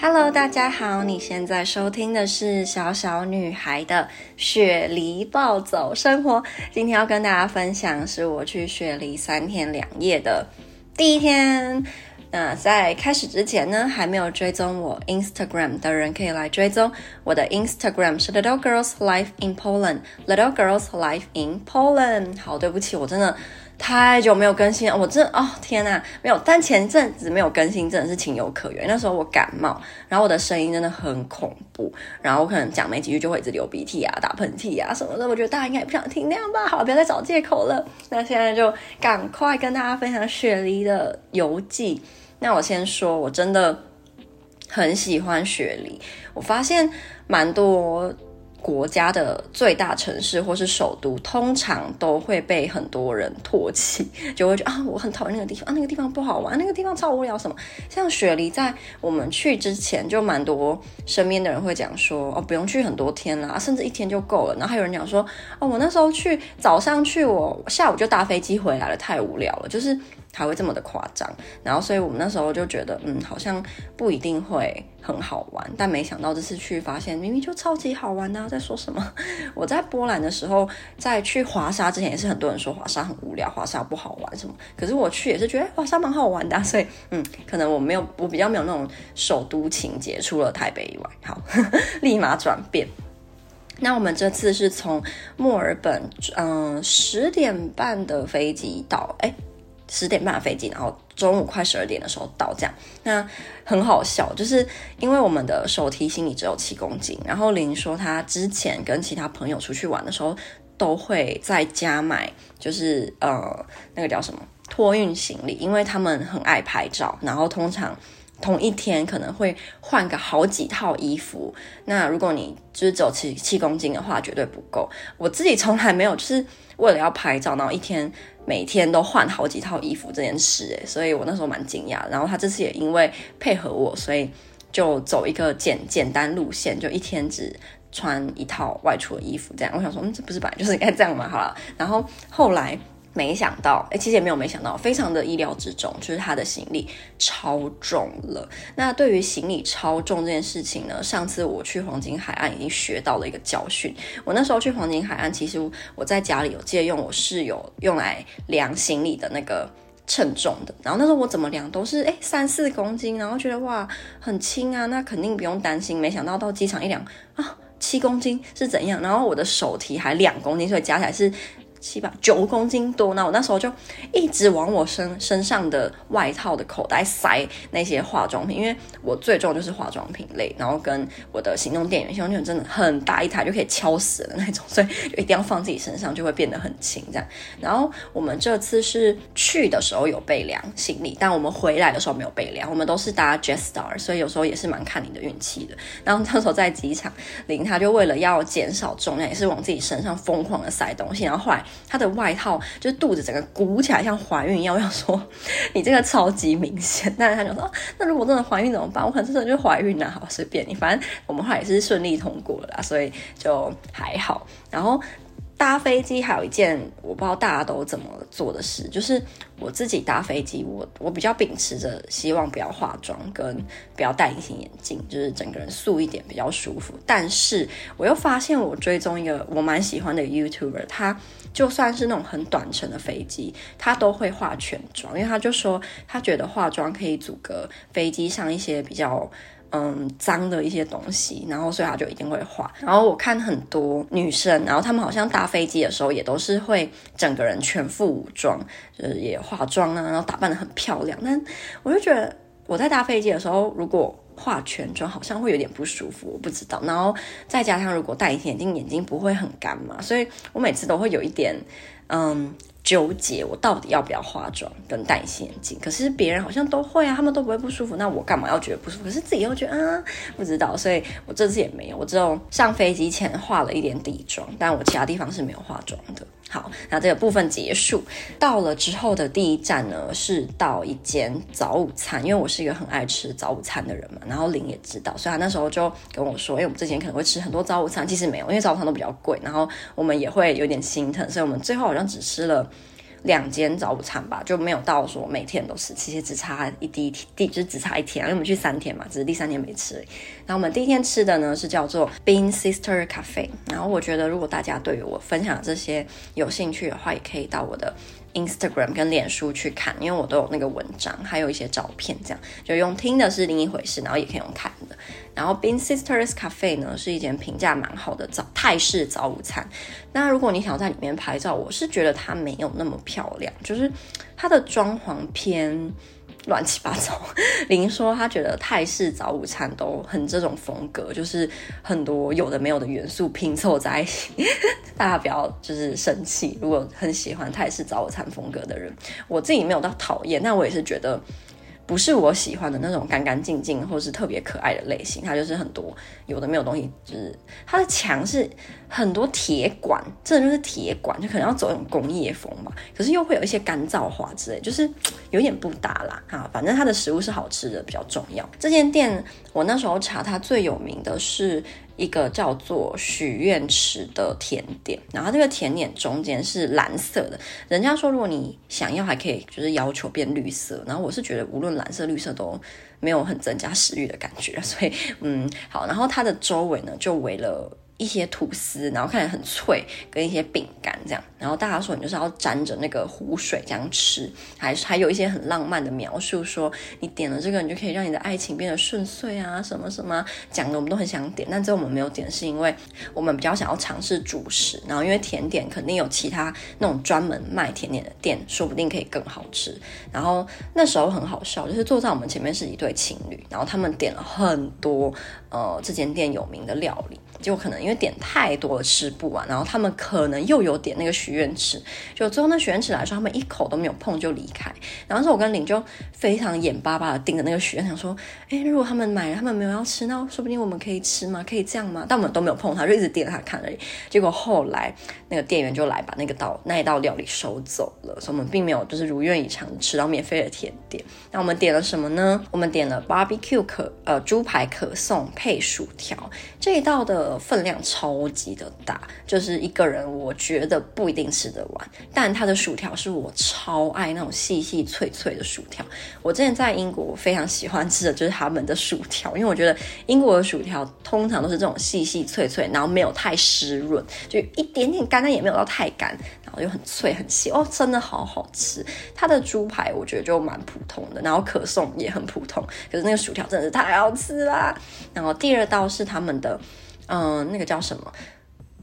Hello，大家好，你现在收听的是小小女孩的雪梨暴走生活。今天要跟大家分享是我去雪梨三天两夜的第一天。那在开始之前呢，还没有追踪我 Instagram 的人可以来追踪我的 Instagram 是 Little Girls Life in Poland，Little Girls Life in Poland。好，对不起，我真的。太久没有更新了，我真的哦天呐，没有。但前阵子没有更新，真的是情有可原。那时候我感冒，然后我的声音真的很恐怖，然后我可能讲没几句就会一直流鼻涕啊、打喷嚏啊什么的。我觉得大家应该也不想听那样吧？好，不要再找借口了。那现在就赶快跟大家分享雪梨的游记。那我先说，我真的很喜欢雪梨。我发现蛮多。国家的最大城市或是首都，通常都会被很多人唾弃，就会觉得啊，我很讨厌那个地方啊，那个地方不好玩，那个地方超无聊什么。像雪梨，在我们去之前，就蛮多身边的人会讲说，哦，不用去很多天啦，甚至一天就够了。然后还有人讲说，哦，我那时候去早上去，我下午就搭飞机回来了，太无聊了，就是。还会这么的夸张，然后所以我们那时候就觉得，嗯，好像不一定会很好玩，但没想到这次去发现，明明就超级好玩啊！在说什么？我在波兰的时候，在去华沙之前，也是很多人说华沙很无聊，华沙不好玩什么。可是我去也是觉得，华沙蛮好玩的，所以嗯，可能我没有，我比较没有那种首都情节，除了台北以外，好，立马转变。那我们这次是从墨尔本，嗯，十点半的飞机到，哎。十点半飞机，然后中午快十二点的时候到，家。那很好笑，就是因为我们的手提行李只有七公斤，然后林说他之前跟其他朋友出去玩的时候，都会在家买，就是呃那个叫什么托运行李，因为他们很爱拍照，然后通常同一天可能会换个好几套衣服。那如果你就是只有七七公斤的话，绝对不够。我自己从来没有就是为了要拍照，然后一天。每天都换好几套衣服这件事，诶，所以我那时候蛮惊讶。然后他这次也因为配合我，所以就走一个简简单路线，就一天只穿一套外出的衣服这样。我想说，嗯，这不是本来就是应该这样吗？好了，然后后来。没想到，诶，其实也没有没想到，非常的意料之中，就是他的行李超重了。那对于行李超重这件事情呢，上次我去黄金海岸已经学到了一个教训。我那时候去黄金海岸，其实我在家里有借用我室友用来量行李的那个称重的，然后那时候我怎么量都是诶三四公斤，然后觉得哇很轻啊，那肯定不用担心。没想到到机场一量啊七公斤是怎样？然后我的手提还两公斤，所以加起来是。七八九公斤多，那我那时候就一直往我身身上的外套的口袋塞那些化妆品，因为我最重就是化妆品类，然后跟我的行动电源，行动电源真的很大一台，就可以敲死的那种，所以就一定要放自己身上，就会变得很轻这样。然后我们这次是去的时候有备量行李，但我们回来的时候没有备量，我们都是搭 Jetstar，所以有时候也是蛮看你的运气的。然后那时候在机场，林他就为了要减少重量，也是往自己身上疯狂的塞东西，然后后来。她的外套就是肚子整个鼓起来，像怀孕一样。我想说，你这个超级明显。但是她就说，那如果真的怀孕怎么办？我可能真的就怀孕了，好随便你，反正我们后来也是顺利通过了，所以就还好。然后。搭飞机还有一件我不知道大家都怎么做的事，就是我自己搭飞机，我我比较秉持着希望不要化妆跟不要戴隐形眼镜，就是整个人素一点比较舒服。但是我又发现我追踪一个我蛮喜欢的 YouTuber，他就算是那种很短程的飞机，他都会化全妆，因为他就说他觉得化妆可以阻隔飞机上一些比较。嗯，脏的一些东西，然后所以他就一定会化。然后我看很多女生，然后她们好像搭飞机的时候也都是会整个人全副武装，就是也化妆啊，然后打扮得很漂亮。但我就觉得我在搭飞机的时候，如果化全妆，好像会有点不舒服，我不知道。然后再加上如果戴隐形眼镜，眼睛不会很干嘛，所以我每次都会有一点嗯。纠结我到底要不要化妆跟戴隐形眼镜？可是别人好像都会啊，他们都不会不舒服，那我干嘛要觉得不舒服？可是自己又觉得啊，不知道，所以我这次也没有，我只有上飞机前化了一点底妆，但我其他地方是没有化妆的。好，那这个部分结束，到了之后的第一站呢，是到一间早午餐，因为我是一个很爱吃早午餐的人嘛，然后林也知道，所以他那时候就跟我说，因为我们之前可能会吃很多早午餐，其实没有，因为早午餐都比较贵，然后我们也会有点心疼，所以我们最后好像只吃了两间早午餐吧，就没有到说每天都吃，其实只差一滴滴，就是只差一天，因为我们去三天嘛，只是第三天没吃。然后我们第一天吃的呢是叫做 Bean Sister Cafe，然后我觉得如果大家对于我分享这些有兴趣的话，也可以到我的。Instagram 跟脸书去看，因为我都有那个文章，还有一些照片，这样就用听的是另一回事，然后也可以用看的。然后 Bean Sisters Cafe 呢是一间评价蛮好的早泰式早午餐。那如果你想要在里面拍照，我是觉得它没有那么漂亮，就是它的装潢偏。乱七八糟，林说他觉得泰式早午餐都很这种风格，就是很多有的没有的元素拼凑在一起。大家不要就是生气，如果很喜欢泰式早午餐风格的人，我自己没有到讨厌，那我也是觉得。不是我喜欢的那种干干净净或是特别可爱的类型，它就是很多有的没有东西，就是它的墙是很多铁管，这就是铁管，就可能要走那种工业风嘛，可是又会有一些干燥花之类，就是有点不搭啦啊。反正它的食物是好吃的比较重要。这间店我那时候查，它最有名的是。一个叫做许愿池的甜点，然后这个甜点中间是蓝色的。人家说，如果你想要，还可以就是要求变绿色。然后我是觉得，无论蓝色、绿色都没有很增加食欲的感觉，所以嗯，好。然后它的周围呢，就围了。一些吐司，然后看起来很脆，跟一些饼干这样，然后大家说你就是要沾着那个湖水这样吃，还是还有一些很浪漫的描述，说你点了这个，你就可以让你的爱情变得顺遂啊，什么什么讲的我们都很想点，但最后我们没有点，是因为我们比较想要尝试主食，然后因为甜点肯定有其他那种专门卖甜点的店，说不定可以更好吃。然后那时候很好笑，就是坐在我们前面是一对情侣，然后他们点了很多呃这间店有名的料理。就可能因为点太多了吃不完，然后他们可能又有点那个许愿池，就最后那许愿池来说，他们一口都没有碰就离开。然后是我跟林就非常眼巴巴的盯着那个许愿，想说，哎，如果他们买了，他们没有要吃，那说不定我们可以吃吗？可以这样吗？但我们都没有碰他，就一直盯着他看而已。结果后来那个店员就来把那个道那一道料理收走了，所以我们并没有就是如愿以偿吃到免费的甜点。那我们点了什么呢？我们点了 barbecue 可呃猪排可颂配薯条这一道的。分量超级的大，就是一个人我觉得不一定吃得完。但它的薯条是我超爱那种细细脆脆的薯条。我之前在英国非常喜欢吃的就是他们的薯条，因为我觉得英国的薯条通常都是这种细细脆脆，然后没有太湿润，就一点点干，但也没有到太干，然后又很脆很细哦，真的好好吃。它的猪排我觉得就蛮普通的，然后可颂也很普通，可是那个薯条真的是太好吃啦。然后第二道是他们的。嗯，那个叫什么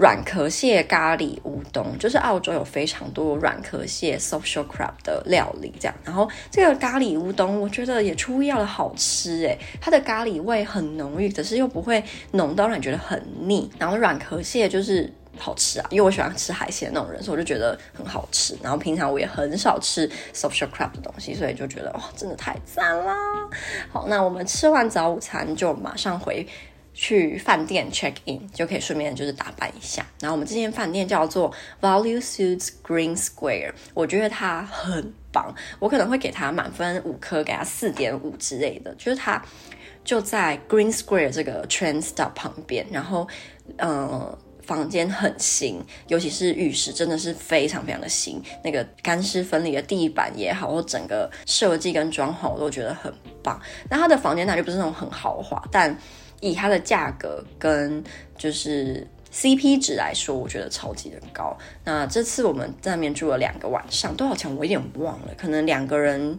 软壳蟹咖喱乌冬，就是澳洲有非常多软壳蟹 soft shell crab 的料理，这样。然后这个咖喱乌冬，我觉得也出乎意料的好吃诶，它的咖喱味很浓郁，可是又不会浓到让你觉得很腻。然后软壳蟹就是好吃啊，因为我喜欢吃海鲜那种人，所以我就觉得很好吃。然后平常我也很少吃 soft shell crab 的东西，所以就觉得哇，真的太赞啦！好，那我们吃完早午餐就马上回。去饭店 check in 就可以顺便就是打扮一下。然后我们这间饭店叫做 Value Suits Green Square，我觉得它很棒，我可能会给它满分五颗，给它四点五之类的。就是它就在 Green Square 这个 train stop 旁边，然后呃房间很新，尤其是浴室真的是非常非常的新，那个干湿分离的地板也好，或整个设计跟装潢我都觉得很棒。那它的房间那就不是那种很豪华，但以它的价格跟就是 CP 值来说，我觉得超级的高。那这次我们在那边住了两个晚上，多少钱我有点忘了，可能两个人。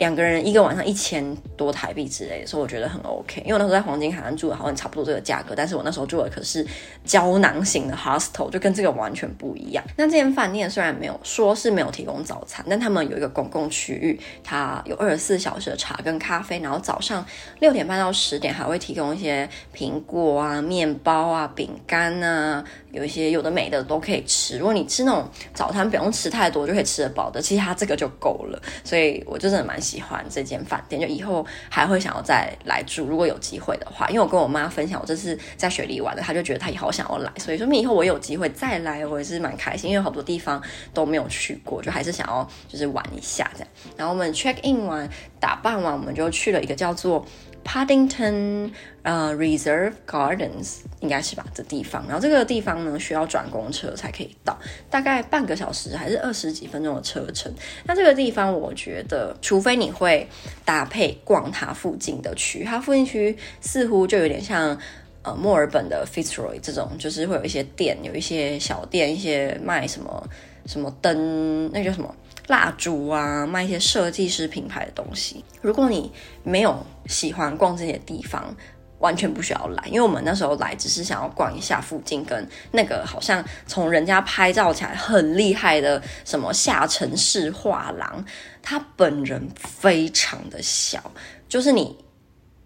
两个人一个晚上一千多台币之类的，所以我觉得很 OK。因为我那时候在黄金海岸住的，好像差不多这个价格，但是我那时候住的可是胶囊型的 hostel，就跟这个完全不一样。那这间饭店虽然没有说是没有提供早餐，但他们有一个公共区域，它有二十四小时的茶跟咖啡，然后早上六点半到十点还会提供一些苹果啊、面包啊、饼干啊。有一些有的没的都可以吃，如果你吃那种早餐不用吃太多就可以吃得饱的，其实它这个就够了。所以我就真的蛮喜欢这间饭店，就以后还会想要再来住，如果有机会的话。因为我跟我妈分享我这次在雪梨玩的，她就觉得她也好想要来，所以说明以后我有机会再来，我也是蛮开心，因为好多地方都没有去过，就还是想要就是玩一下这样。然后我们 check in 完打扮完，我们就去了一个叫做 Paddington 呃 Reserve Gardens 应该是吧？这地方，然后这个地方呢需要转公车才可以到，大概半个小时还是二十几分钟的车程。那这个地方我觉得，除非你会搭配逛它附近的区，它附近区似乎就有点像呃墨尔本的 Fitzroy 这种，就是会有一些店，有一些小店，一些卖什么什么灯，那叫什么？蜡烛啊，卖一些设计师品牌的东西。如果你没有喜欢逛这些地方，完全不需要来，因为我们那时候来只是想要逛一下附近，跟那个好像从人家拍照起来很厉害的什么下沉式画廊，它本人非常的小，就是你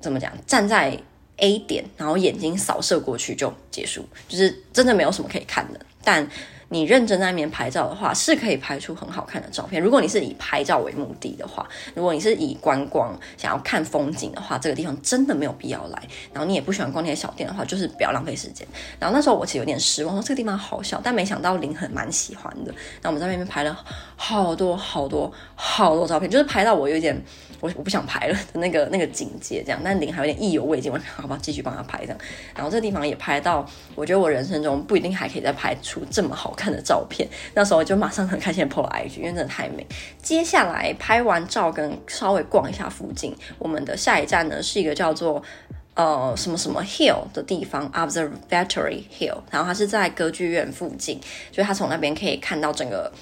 怎么讲，站在 A 点，然后眼睛扫射过去就结束，就是真的没有什么可以看的，但。你认真在那边拍照的话，是可以拍出很好看的照片。如果你是以拍照为目的的话，如果你是以观光想要看风景的话，这个地方真的没有必要来。然后你也不喜欢逛那些小店的话，就是不要浪费时间。然后那时候我其实有点失望，说这个地方好小，但没想到林很蛮喜欢的。那我们在那边拍了好多好多好多照片，就是拍到我有点我我不想拍了的那个那个境界这样。但林还有点意犹未尽，我说好吧，继续帮他拍这样。然后这地方也拍到，我觉得我人生中不一定还可以再拍出这么好看的照片，那时候就马上很开心的 po 了 IG，因为真的太美。接下来拍完照跟稍微逛一下附近，我们的下一站呢是一个叫做呃什么什么 Hill 的地方，Observatory Hill，然后它是在歌剧院附近，就是它从那边可以看到整个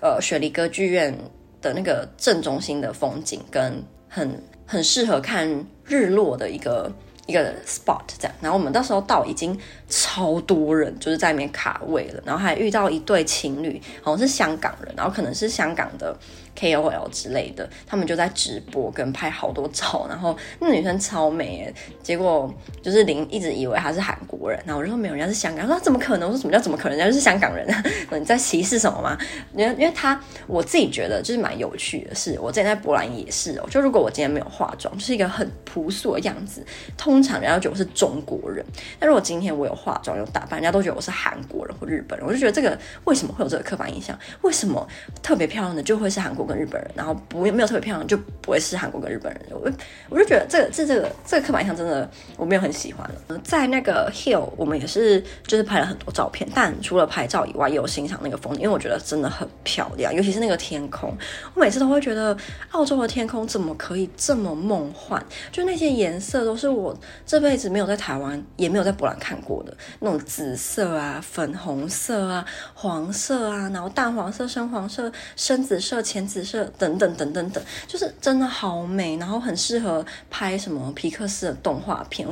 呃雪梨歌剧院的那个正中心的风景，跟很很适合看日落的一个。一个 spot 这样，然后我们到时候到已经超多人，就是在里面卡位了，然后还遇到一对情侣，好像是香港人，然后可能是香港的。KOL 之类的，他们就在直播跟拍好多照，然后那女生超美诶，结果就是林一直以为她是韩国人，然后我就说没有，人家是香港人，说怎么可能？我说什么叫怎么可能？人家是香港人啊！你在歧视什么吗？因为因为他我自己觉得就是蛮有趣的是，我之前在波兰也是哦，就如果我今天没有化妆，就是一个很朴素的样子，通常人家觉得我是中国人，但如果今天我有化妆有打扮，人家都觉得我是韩国人或日本人，我就觉得这个为什么会有这个刻板印象？为什么特别漂亮的就会是韩国？跟日本人，然后不没有特别漂亮，就不会是韩国跟日本人。我我就觉得这个这这个这个刻板印象真的我没有很喜欢了。在那个 Hill，我们也是就是拍了很多照片，但除了拍照以外，也有欣赏那个风景，因为我觉得真的很漂亮，尤其是那个天空。我每次都会觉得澳洲的天空怎么可以这么梦幻？就那些颜色都是我这辈子没有在台湾也没有在波兰看过的那种紫色啊、粉红色啊、黄色啊，然后淡黄色、深黄色、深紫色、浅。紫色等等等等等，就是真的好美，然后很适合拍什么皮克斯的动画片，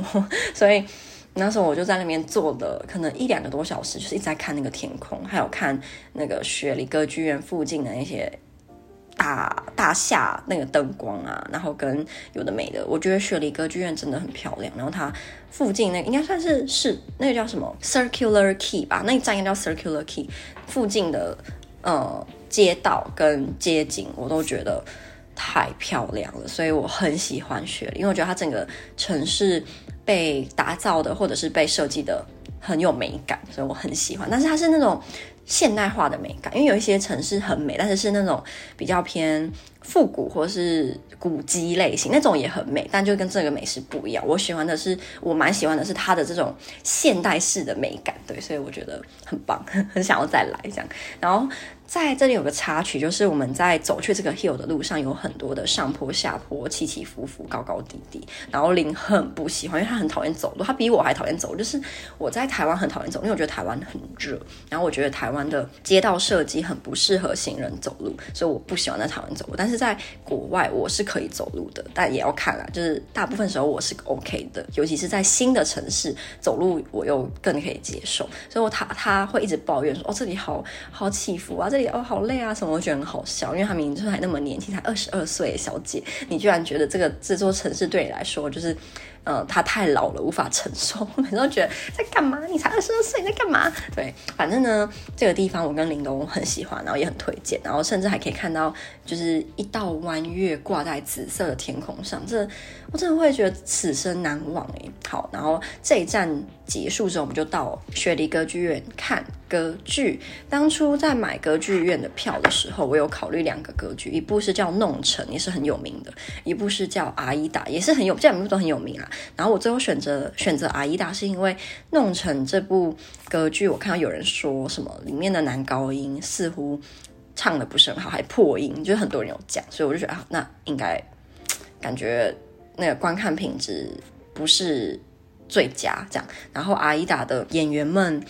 所以那时候我就在那边坐了可能一两个多小时，就是一直在看那个天空，还有看那个雪梨歌剧院附近的那些大大厦那个灯光啊，然后跟有的没的，我觉得雪梨歌剧院真的很漂亮，然后它附近那个应该算是是那个叫什么 Circular Key 吧，那一站应该叫 Circular Key 附近的呃。街道跟街景我都觉得太漂亮了，所以我很喜欢雪梨，因为我觉得它整个城市被打造的或者是被设计的很有美感，所以我很喜欢。但是它是那种现代化的美感，因为有一些城市很美，但是是那种比较偏复古或是古迹类型，那种也很美，但就跟这个美食不一样。我喜欢的是，我蛮喜欢的是它的这种现代式的美感，对，所以我觉得很棒，很想要再来这样，然后。在这里有个插曲，就是我们在走去这个 hill 的路上，有很多的上坡下坡，起起伏伏，高高低低。然后林很不喜欢，因为他很讨厌走路，他比我还讨厌走路。就是我在台湾很讨厌走，因为我觉得台湾很热，然后我觉得台湾的街道设计很不适合行人走路，所以我不喜欢在台湾走路。但是在国外我是可以走路的，但也要看啦，就是大部分时候我是 OK 的，尤其是在新的城市走路，我又更可以接受。所以我他他会一直抱怨说：“哦，这里好好起伏啊，这”哦，好累啊！什么？我觉得很好笑，因为他明明就是还那么年轻，才二十二岁，小姐，你居然觉得这个这座城市对你来说就是。呃，他太老了，无法承受。我 每次都觉得在干嘛？你才二十二岁，在干嘛？对，反正呢，这个地方我跟林都很喜欢，然后也很推荐，然后甚至还可以看到，就是一道弯月挂在紫色的天空上，这我真的会觉得此生难忘诶。好，然后这一站结束之后，我们就到雪梨歌剧院看歌剧。当初在买歌剧院的票的时候，我有考虑两个歌剧，一部是叫《弄臣》，也是很有名的；一部是叫《阿依达》，也是很有，这两部都很有名啊。然后我最后选择选择《阿依达》，是因为《弄臣》这部歌剧，我看到有人说什么里面的男高音似乎唱得不是很好，还破音，就是很多人有讲，所以我就觉得啊，那应该感觉那个观看品质不是最佳这样。然后《阿依达》的演员们。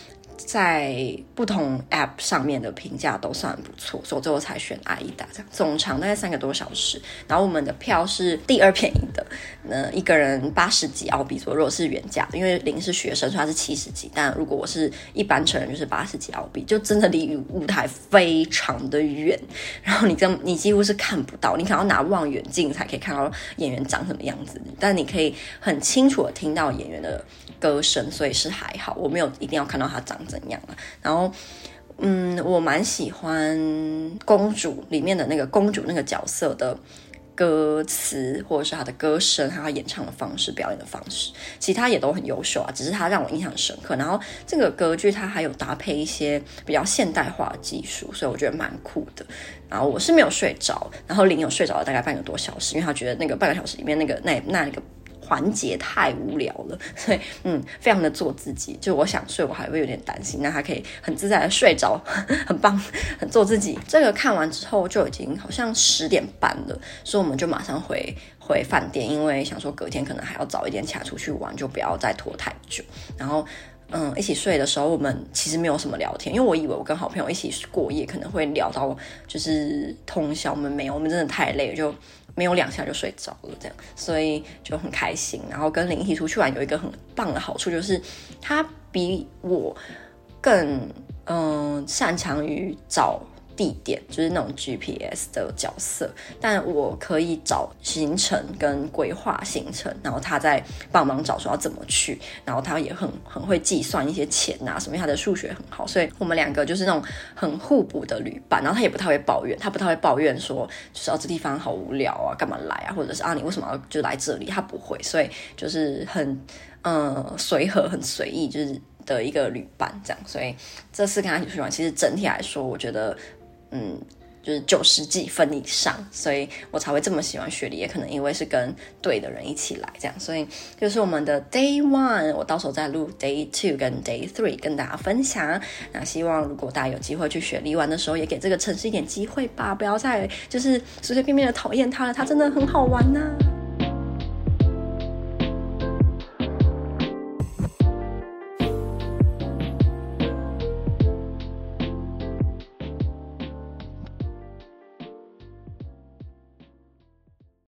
在不同 App 上面的评价都算不错，所以最后才选阿依达这样。总长大概三个多小时，然后我们的票是第二便宜的，那一个人八十几澳币左右。如果是原价，因为零是学生，所以他是七十几。但如果我是一般成人，就是八十几澳币，就真的离舞台非常的远，然后你跟你几乎是看不到，你可能要拿望远镜才可以看到演员长什么样子，但你可以很清楚的听到演员的歌声，所以是还好。我没有一定要看到他长怎样啊？然后，嗯，我蛮喜欢公主里面的那个公主那个角色的歌词，或者是她的歌声，还有演唱的方式、表演的方式，其他也都很优秀啊。只是她让我印象深刻。然后这个歌剧它还有搭配一些比较现代化的技术，所以我觉得蛮酷的。然后我是没有睡着，然后林有睡着了大概半个多小时，因为他觉得那个半个小时里面那个那那个。环节太无聊了，所以嗯，非常的做自己。就我想睡，我还会有点担心，那他可以很自在的睡着，很棒，很做自己。这个看完之后就已经好像十点半了，所以我们就马上回回饭店，因为想说隔天可能还要早一点起来出去玩，就不要再拖太久。然后嗯，一起睡的时候，我们其实没有什么聊天，因为我以为我跟好朋友一起过夜可能会聊到就是通宵，我们没有，我们真的太累了就。没有两下就睡着了，这样，所以就很开心。然后跟林一起出去玩，有一个很棒的好处就是，他比我更嗯、擅长于找。地点就是那种 GPS 的角色，但我可以找行程跟规划行程，然后他在帮忙找说要怎么去，然后他也很很会计算一些钱啊什么，他的数学很好，所以我们两个就是那种很互补的旅伴。然后他也不太会抱怨，他不太会抱怨说就是啊这地方好无聊啊，干嘛来啊，或者是啊你为什么要就来这里，他不会，所以就是很嗯随和很随意，就是的一个旅伴这样。所以这次跟他一起去玩，其实整体来说，我觉得。嗯，就是九十几分以上，所以我才会这么喜欢雪梨，也可能因为是跟对的人一起来这样，所以就是我们的 Day One，我到时候再录 Day Two 跟 Day Three 跟大家分享。那希望如果大家有机会去雪梨玩的时候，也给这个城市一点机会吧，不要再就是随随便便的讨厌它了，它真的很好玩呐、